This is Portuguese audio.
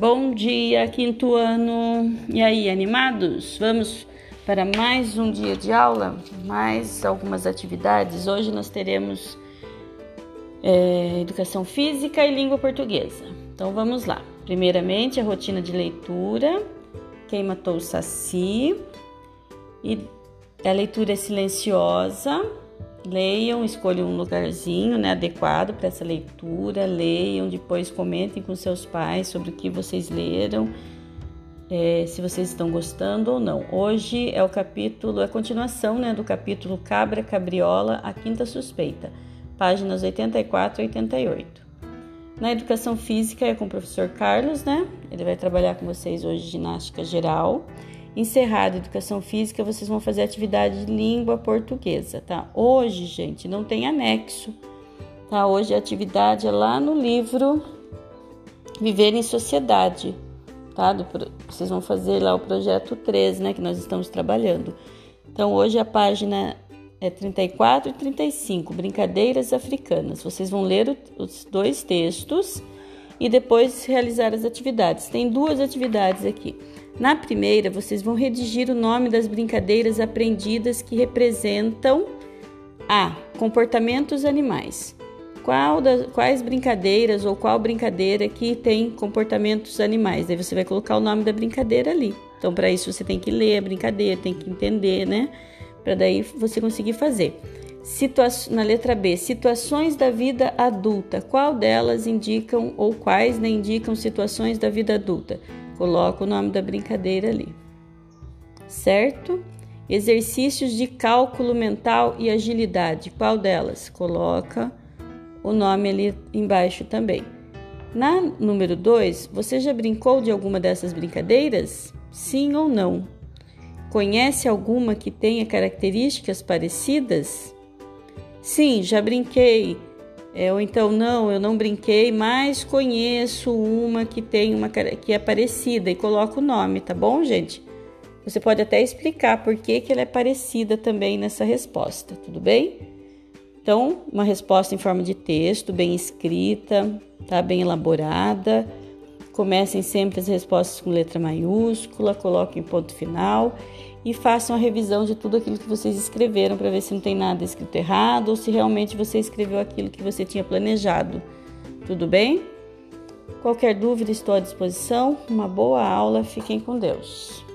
Bom dia, quinto ano. E aí, animados? Vamos para mais um dia de aula, mais algumas atividades. Hoje nós teremos é, educação física e língua portuguesa. Então vamos lá. Primeiramente, a rotina de leitura. Quem matou o Saci? E a leitura é silenciosa Leiam, escolham um lugarzinho né, adequado para essa leitura, leiam, depois comentem com seus pais sobre o que vocês leram, é, se vocês estão gostando ou não. Hoje é o capítulo, é a continuação né, do capítulo Cabra Cabriola, a Quinta Suspeita, páginas 84 e 88. Na educação física é com o professor Carlos, né? Ele vai trabalhar com vocês hoje ginástica geral. Encerrado educação física, vocês vão fazer atividade de língua portuguesa, tá? Hoje, gente, não tem anexo, tá? Hoje a atividade é lá no livro Viver em Sociedade, tá? Do, vocês vão fazer lá o projeto 3, né, que nós estamos trabalhando. Então, hoje a página é 34 e 35, Brincadeiras Africanas. Vocês vão ler os dois textos e depois realizar as atividades. Tem duas atividades aqui. Na primeira, vocês vão redigir o nome das brincadeiras aprendidas que representam a comportamentos animais. Das, quais brincadeiras ou qual brincadeira que tem comportamentos animais? Aí você vai colocar o nome da brincadeira ali. Então, para isso você tem que ler a brincadeira, tem que entender, né? Para daí você conseguir fazer. Situa na letra B, situações da vida adulta. Qual delas indicam ou quais né, indicam situações da vida adulta? Coloca o nome da brincadeira ali. Certo? Exercícios de cálculo mental e agilidade. Qual delas? Coloca o nome ali embaixo também. Na número 2, você já brincou de alguma dessas brincadeiras? Sim ou não? Conhece alguma que tenha características parecidas? Sim, já brinquei. É, ou então, não, eu não brinquei, mas conheço uma que tem uma que é parecida e coloca o nome, tá bom, gente? Você pode até explicar por que, que ela é parecida também nessa resposta, tudo bem? Então, uma resposta em forma de texto, bem escrita, tá? Bem elaborada. Comecem sempre as respostas com letra maiúscula, coloquem ponto final e façam a revisão de tudo aquilo que vocês escreveram para ver se não tem nada escrito errado ou se realmente você escreveu aquilo que você tinha planejado. Tudo bem? Qualquer dúvida, estou à disposição. Uma boa aula, fiquem com Deus.